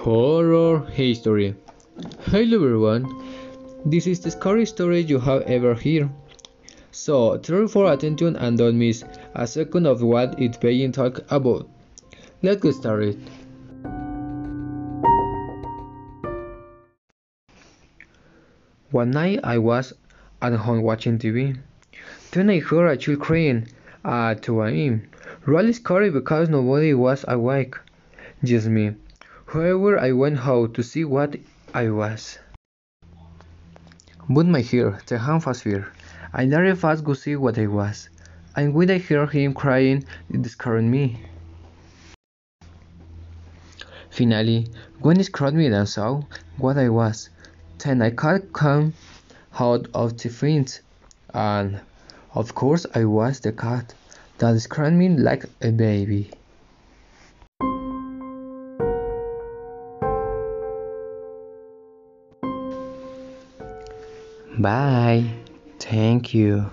Horror history. Hello everyone. This is the scariest story you have ever heard. So turn for attention and don't miss a second of what it's being talked about. Let's get started. One night I was at home watching TV. Then I heard a child crying at 2 a.m. Really scary because nobody was awake. Just me. However, I went home to see what I was. But my hair, the hand fast fear. I very fast go see what I was. And when I heard him crying, it scared me. Finally, when he scared me and saw what I was, then I could come out of the fence, and of course I was the cat that scared me like a baby. Bye. Thank you.